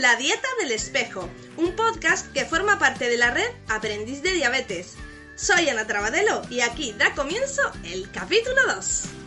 La Dieta del Espejo, un podcast que forma parte de la red Aprendiz de Diabetes. Soy Ana Trabadelo y aquí da comienzo el capítulo 2.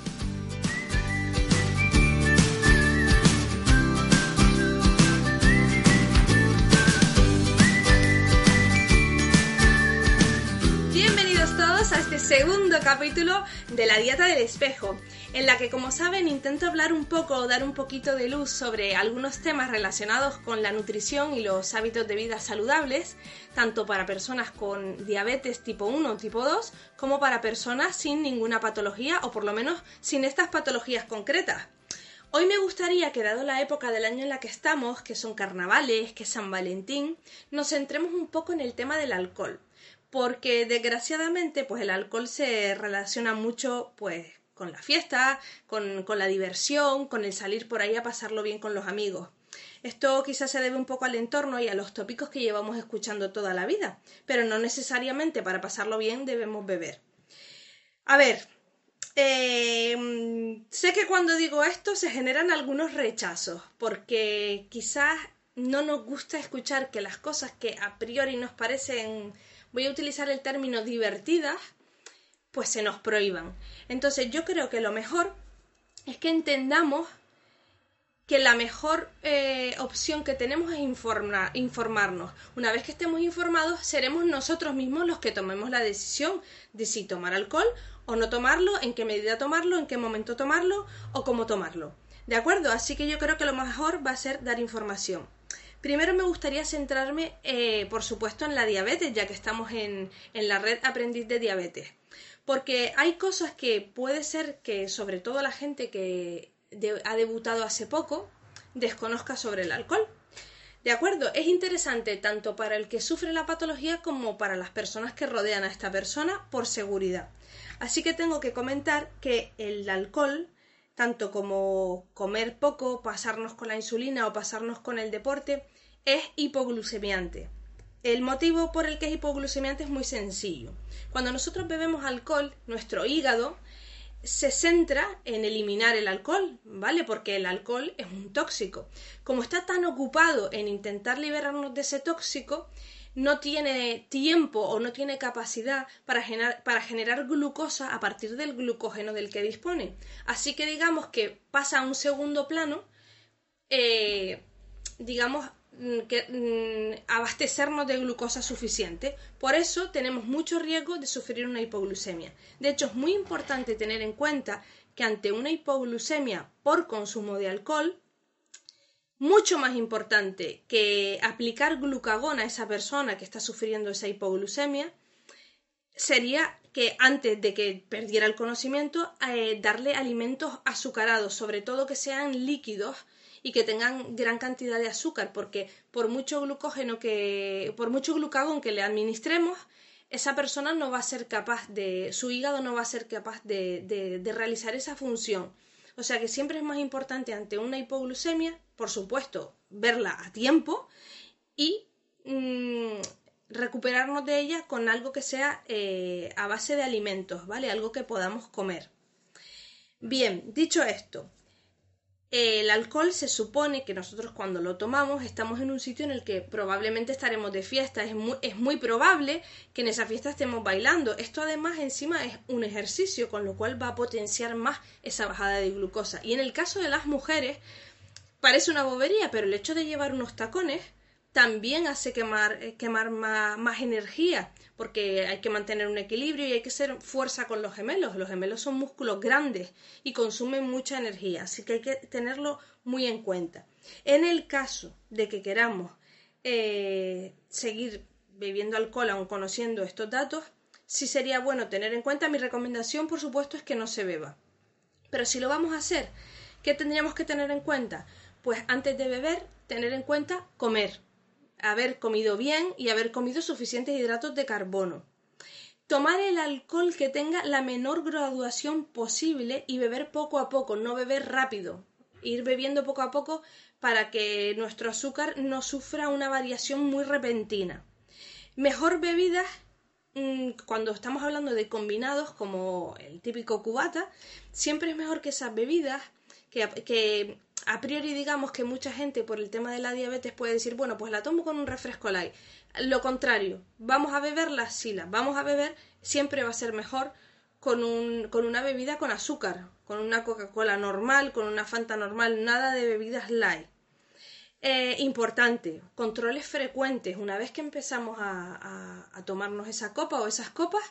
Segundo capítulo de la dieta del espejo, en la que como saben intento hablar un poco o dar un poquito de luz sobre algunos temas relacionados con la nutrición y los hábitos de vida saludables, tanto para personas con diabetes tipo 1 o tipo 2, como para personas sin ninguna patología o por lo menos sin estas patologías concretas. Hoy me gustaría que, dado la época del año en la que estamos, que son carnavales, que es San Valentín, nos centremos un poco en el tema del alcohol porque desgraciadamente pues el alcohol se relaciona mucho pues con la fiesta, con, con, la diversión, con el salir por ahí a pasarlo bien con los amigos. Esto quizás se debe un poco al entorno y a los tópicos que llevamos escuchando toda la vida, pero no necesariamente para pasarlo bien debemos beber. A ver, eh, sé que cuando digo esto se generan algunos rechazos, porque quizás no nos gusta escuchar que las cosas que a priori nos parecen voy a utilizar el término divertidas, pues se nos prohíban. Entonces yo creo que lo mejor es que entendamos que la mejor eh, opción que tenemos es informarnos. Una vez que estemos informados, seremos nosotros mismos los que tomemos la decisión de si tomar alcohol o no tomarlo, en qué medida tomarlo, en qué momento tomarlo o cómo tomarlo. ¿De acuerdo? Así que yo creo que lo mejor va a ser dar información. Primero me gustaría centrarme, eh, por supuesto, en la diabetes, ya que estamos en, en la red Aprendiz de Diabetes. Porque hay cosas que puede ser que, sobre todo la gente que ha debutado hace poco, desconozca sobre el alcohol. De acuerdo, es interesante tanto para el que sufre la patología como para las personas que rodean a esta persona por seguridad. Así que tengo que comentar que el alcohol tanto como comer poco, pasarnos con la insulina o pasarnos con el deporte, es hipoglucemiante. El motivo por el que es hipoglucemiante es muy sencillo. Cuando nosotros bebemos alcohol, nuestro hígado se centra en eliminar el alcohol, ¿vale? Porque el alcohol es un tóxico. Como está tan ocupado en intentar liberarnos de ese tóxico, no tiene tiempo o no tiene capacidad para generar, glucosa a partir del glucógeno del que dispone. Así que digamos que pasa a un segundo plano, eh, digamos, que mm, abastecernos de glucosa suficiente. Por eso tenemos mucho riesgo de sufrir una hipoglucemia. De hecho, es muy importante tener en cuenta que ante una hipoglucemia por consumo de alcohol, mucho más importante que aplicar glucagón a esa persona que está sufriendo esa hipoglucemia sería que antes de que perdiera el conocimiento eh, darle alimentos azucarados, sobre todo que sean líquidos y que tengan gran cantidad de azúcar, porque por mucho glucógeno que, por mucho glucagón que le administremos, esa persona no va a ser capaz de, su hígado no va a ser capaz de, de, realizar esa función. O sea que siempre es más importante ante una hipoglucemia, por supuesto, verla a tiempo y mmm, recuperarnos de ella con algo que sea eh, a base de alimentos, ¿vale? Algo que podamos comer. Bien, dicho esto, el alcohol se supone que nosotros cuando lo tomamos estamos en un sitio en el que probablemente estaremos de fiesta. Es muy, es muy, probable que en esa fiesta estemos bailando. Esto además encima es un ejercicio, con lo cual va a potenciar más esa bajada de glucosa. Y en el caso de las mujeres, parece una bobería, pero el hecho de llevar unos tacones también hace quemar, eh, quemar más, más, energía, porque hay que mantener un equilibrio y hay que ser fuerza con los gemelos. Los gemelos son músculos grandes y consumen mucha energía, así que hay que tenerlo muy en cuenta. En el caso de que queramos eh, seguir bebiendo alcohol aún conociendo estos datos, sí sería bueno tener en cuenta, mi recomendación por supuesto es que no se beba. Pero si lo vamos a hacer, ¿qué tendríamos que tener en cuenta? Pues antes de beber, tener en cuenta comer, haber comido bien y haber comido suficientes hidratos de carbono. Tomar el alcohol que tenga la menor graduación posible y beber poco a poco, no beber rápido. Ir bebiendo poco a poco para que nuestro azúcar no sufra una variación muy repentina. Mejor bebidas Mm, cuando estamos hablando de combinados como el típico cubata, siempre es mejor que esas bebidas que, que, a priori digamos que mucha gente por el tema de la diabetes puede decir, bueno, pues la tomo con un refresco light. Lo contrario, vamos a beberlas, sí las vamos a beber, siempre va a ser mejor con, un, con una bebida con azúcar, con una Coca-Cola normal, con una Fanta normal, nada de bebidas light. Eh, importante, controles frecuentes. Una vez que empezamos a, tomarnos esa copa o esas copas,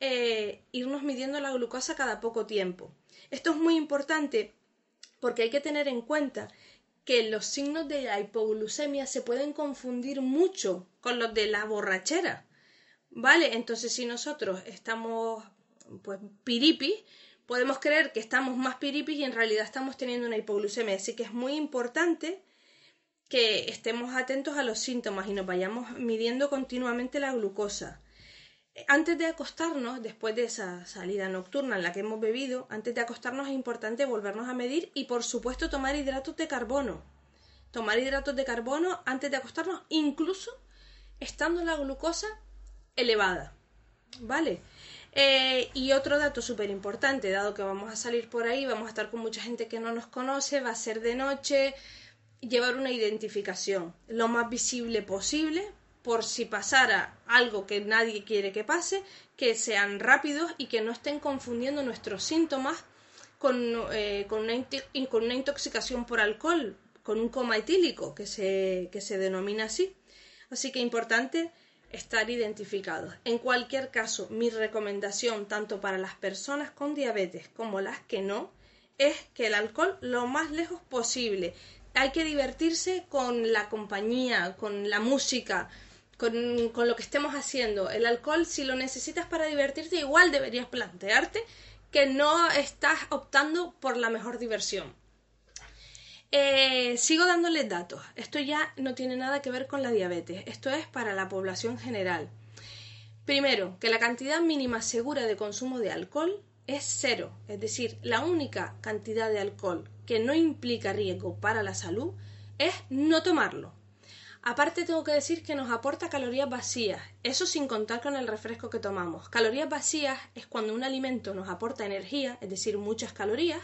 eh, irnos midiendo la glucosa cada poco tiempo. Esto es muy importante porque hay que tener en cuenta que los signos de la hipoglucemia se pueden confundir mucho con los de la borrachera. ¿Vale? Entonces, si nosotros estamos pues piripis, podemos creer que estamos más piripis y en realidad estamos teniendo una hipoglucemia. Así que es muy importante que estemos atentos a los síntomas y nos vayamos midiendo continuamente la glucosa. Antes de acostarnos, después de esa salida nocturna en la que hemos bebido, antes de acostarnos es importante volvernos a medir y por supuesto tomar hidratos de carbono. Tomar hidratos de carbono antes de acostarnos, incluso estando la glucosa elevada. ¿Vale? Eh, y otro dato súper importante, dado que vamos a salir por ahí, vamos a estar con mucha gente que no nos conoce, va a ser de noche, llevar una identificación lo más visible posible por si pasara algo que nadie quiere que pase, que sean rápidos y que no estén confundiendo nuestros síntomas con, eh, una, con una, intoxicación por alcohol, con un coma etílico, que se, que se denomina así. Así que importante estar identificados. En cualquier caso, mi recomendación, tanto para las personas con diabetes como las que no, es que el alcohol lo más lejos posible hay que divertirse con la compañía, con la música, con, lo que estemos haciendo. El alcohol, si lo necesitas para divertirte, igual deberías plantearte que no estás optando por la mejor diversión. Eh, sigo dándoles datos. Esto ya no tiene nada que ver con la diabetes. Esto es para la población general. Primero, que la cantidad mínima segura de consumo de alcohol es cero, es decir, la única cantidad de alcohol que no implica riesgo para la salud es no tomarlo. Aparte tengo que decir que nos aporta calorías vacías, eso sin contar con el refresco que tomamos. Calorías vacías es cuando un alimento nos aporta energía, es decir, muchas calorías,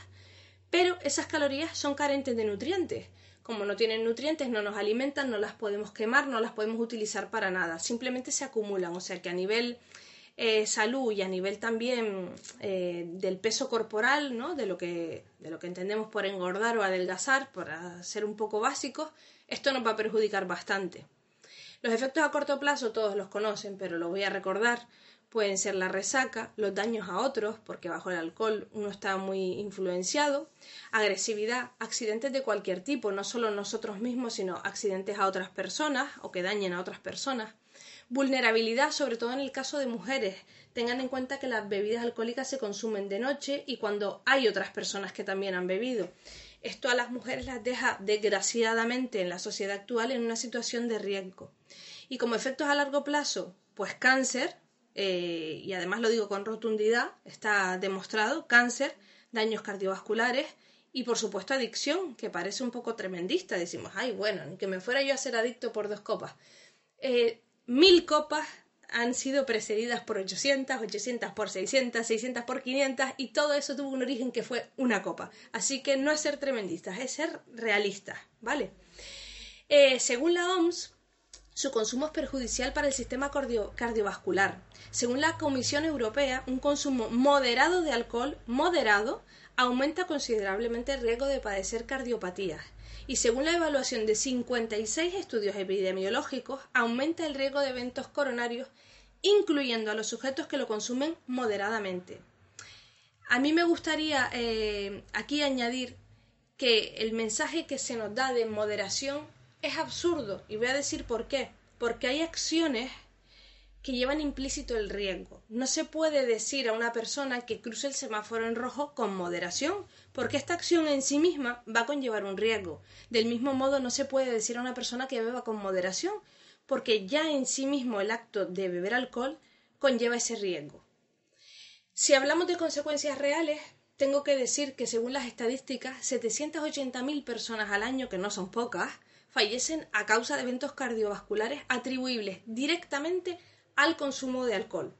pero esas calorías son carentes de nutrientes. Como no tienen nutrientes, no nos alimentan, no las podemos quemar, no las podemos utilizar para nada, simplemente se acumulan, o sea que a nivel eh, salud y a nivel también eh, del peso corporal, ¿no? de, lo que, de lo que entendemos por engordar o adelgazar, por ser un poco básicos, esto nos va a perjudicar bastante. Los efectos a corto plazo todos los conocen, pero lo voy a recordar. Pueden ser la resaca, los daños a otros, porque bajo el alcohol uno está muy influenciado, agresividad, accidentes de cualquier tipo, no solo nosotros mismos, sino accidentes a otras personas o que dañen a otras personas, Vulnerabilidad, sobre todo en el caso de mujeres. Tengan en cuenta que las bebidas alcohólicas se consumen de noche y cuando hay otras personas que también han bebido. Esto a las mujeres las deja, desgraciadamente, en la sociedad actual en una situación de riesgo. Y como efectos a largo plazo, pues cáncer, eh, y además lo digo con rotundidad, está demostrado, cáncer, daños cardiovasculares y por supuesto adicción, que parece un poco tremendista. Decimos, ay, bueno, que me fuera yo a ser adicto por dos copas. Eh, mil copas han sido precedidas por 800, 800 por 600, 600 por 500 y todo eso tuvo un origen que fue una copa. Así que no es ser tremendistas, es ser realistas, ¿vale? Eh, según la OMS, su consumo es perjudicial para el sistema cardiovascular. Según la Comisión Europea, un consumo moderado de alcohol, moderado, aumenta considerablemente el riesgo de padecer cardiopatías y según la evaluación de 56 estudios epidemiológicos, aumenta el riesgo de eventos coronarios, incluyendo a los sujetos que lo consumen moderadamente. A mí me gustaría eh, aquí añadir que el mensaje que se nos da de moderación es absurdo y voy a decir por qué. Porque hay acciones que llevan implícito el riesgo. No se puede decir a una persona que cruce el semáforo en rojo con moderación, porque esta acción en sí misma va a conllevar un riesgo. Del mismo modo, no se puede decir a una persona que beba con moderación, porque ya en sí mismo el acto de beber alcohol conlleva ese riesgo. Si hablamos de consecuencias reales, tengo que decir que según las estadísticas, 780.000 personas al año, que no son pocas, fallecen a causa de eventos cardiovasculares atribuibles directamente al consumo de alcohol.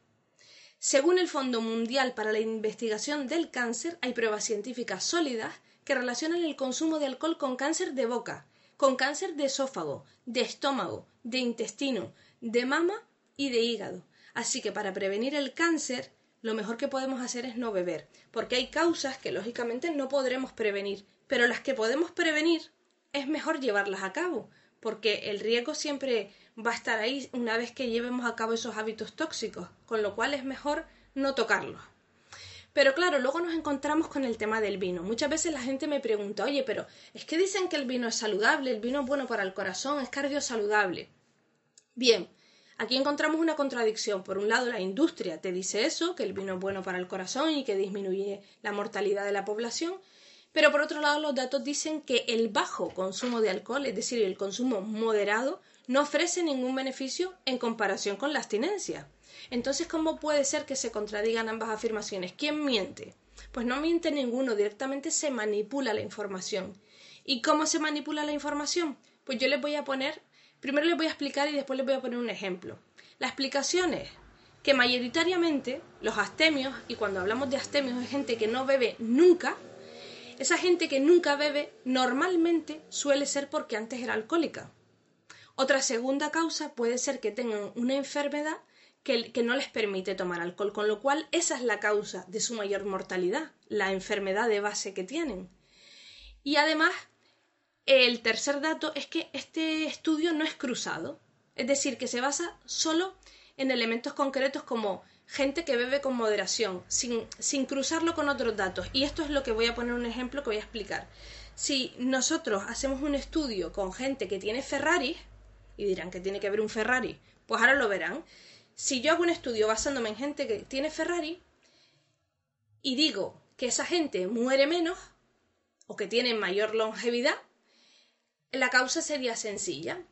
Según el Fondo Mundial para la Investigación del Cáncer, hay pruebas científicas sólidas que relacionan el consumo de alcohol con cáncer de boca, con cáncer de esófago, de estómago, de intestino, de mama y de hígado. Así que para prevenir el cáncer, lo mejor que podemos hacer es no beber, porque hay causas que lógicamente no podremos prevenir, pero las que podemos prevenir es mejor llevarlas a cabo, porque el riesgo siempre va a estar ahí una vez que llevemos a cabo esos hábitos tóxicos, con lo cual es mejor no tocarlos. Pero claro, luego nos encontramos con el tema del vino. Muchas veces la gente me pregunta, oye, pero es que dicen que el vino es saludable, el vino es bueno para el corazón, es cardiosaludable. Bien, aquí encontramos una contradicción. Por un lado, la industria te dice eso, que el vino es bueno para el corazón y que disminuye la mortalidad de la población, pero por otro lado, los datos dicen que el bajo consumo de alcohol, es decir, el consumo moderado, no ofrece ningún beneficio en comparación con la abstinencia. Entonces, ¿cómo puede ser que se contradigan ambas afirmaciones? ¿Quién miente? Pues no miente ninguno, directamente se manipula la información. ¿Y cómo se manipula la información? Pues yo les voy a poner, primero les voy a explicar y después les voy a poner un ejemplo. La explicación es que mayoritariamente los astemios, y cuando hablamos de astemios es gente que no bebe nunca, esa gente que nunca bebe normalmente suele ser porque antes era alcohólica. Otra segunda causa puede ser que tengan una enfermedad que, no les permite tomar alcohol, con lo cual esa es la causa de su mayor mortalidad, la enfermedad de base que tienen. Y además, el tercer dato es que este estudio no es cruzado, es decir, que se basa solo en elementos concretos como gente que bebe con moderación, sin, sin cruzarlo con otros datos. Y esto es lo que voy a poner un ejemplo que voy a explicar. Si nosotros hacemos un estudio con gente que tiene Ferrari, y dirán que tiene que ver un Ferrari. Pues ahora lo verán. Si yo hago un estudio basándome en gente que tiene Ferrari y digo que esa gente muere menos o que tiene mayor longevidad, la causa sería sencilla.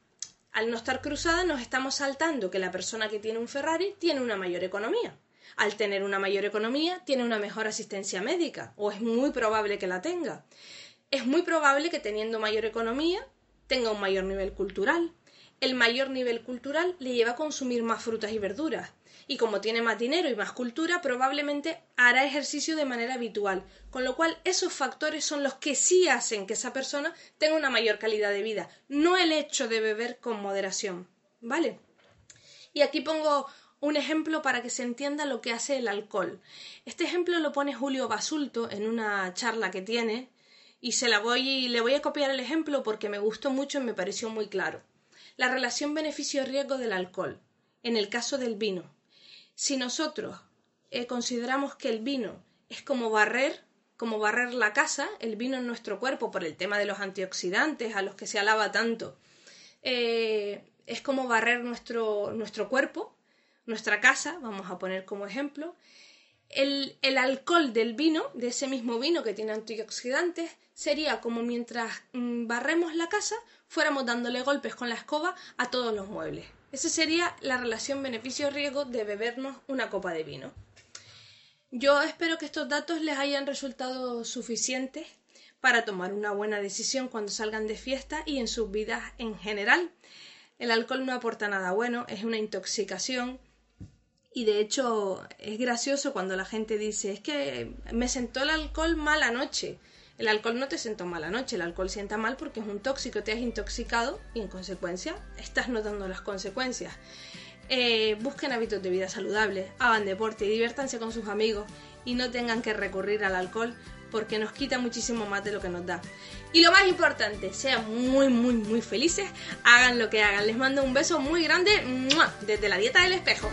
Al no estar cruzada nos estamos saltando que la persona que tiene un Ferrari tiene una mayor economía. Al tener una mayor economía tiene una mejor asistencia médica o es muy probable que la tenga. Es muy probable que teniendo mayor economía tenga un mayor nivel cultural, el mayor nivel cultural le lleva a consumir más frutas y verduras. Y como tiene más dinero y más cultura, probablemente hará ejercicio de manera habitual. Con lo cual, esos factores son los que sí hacen que esa persona tenga una mayor calidad de vida, no el hecho de beber con moderación. ¿Vale? Y aquí pongo un ejemplo para que se entienda lo que hace el alcohol. Este ejemplo lo pone Julio Basulto en una charla que tiene y se la voy y le voy a copiar el ejemplo porque me gustó mucho y me pareció muy claro la relación beneficio-riesgo del alcohol, en el caso del vino. Si nosotros eh, consideramos que el vino es como barrer, como barrer la casa, el vino en nuestro cuerpo por el tema de los antioxidantes a los que se alaba tanto, eh, es como barrer nuestro, nuestro cuerpo, nuestra casa, vamos a poner como ejemplo, el, alcohol del vino, de ese mismo vino que tiene antioxidantes, sería como mientras mm, barremos la casa, fuéramos dándole golpes con la escoba a todos los muebles. Esa sería la relación beneficio-riesgo de bebernos una copa de vino. Yo espero que estos datos les hayan resultado suficientes para tomar una buena decisión cuando salgan de fiesta y en sus vidas en general. El alcohol no aporta nada bueno, es una intoxicación y de hecho es gracioso cuando la gente dice es que me sentó el alcohol mala noche. El alcohol no te sentó mala noche, el alcohol sienta mal porque es un tóxico, te has intoxicado y en consecuencia estás notando las consecuencias. Eh, busquen hábitos de vida saludables, hagan deporte diviértanse con sus amigos y no tengan que recurrir al alcohol porque nos quita muchísimo más de lo que nos da. Y lo más importante, sean muy, muy, muy felices, hagan lo que hagan. Les mando un beso muy grande desde la dieta del espejo.